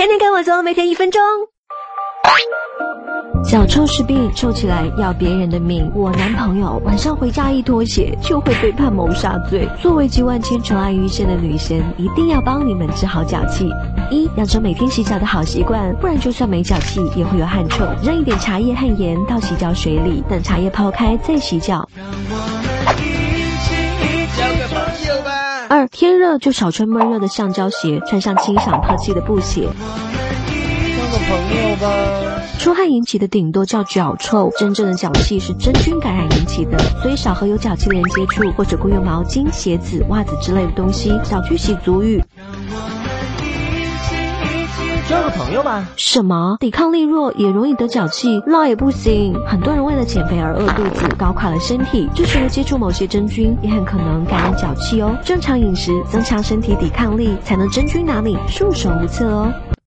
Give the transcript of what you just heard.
天天跟我做，每天一分钟。脚臭是病，臭起来要别人的命。我男朋友晚上回家一脱鞋就会被判谋杀罪。作为集万千宠爱于一身的女神，一定要帮你们治好脚气。一，养成每天洗脚的好习惯，不然就算没脚气也会有汗臭。扔一点茶叶和盐到洗脚水里，等茶叶泡开再洗脚。二，天热就少穿闷热的橡胶鞋，穿上清爽透气的布鞋。交个朋友吧。出汗引起的顶多叫脚臭，真正的脚气是真菌感染引起的，所以少和有脚气的人接触，或者共用毛巾、鞋子、袜子之类的东西，少去洗足浴。交个朋友吧。什么？抵抗力弱也容易得脚气？那也不行。很多人为了减肥而饿肚子，搞垮了身体，这时候接触某些真菌，也很可能感染脚气哦。正常饮食，增强身体抵抗力，才能真菌哪里束手无策哦。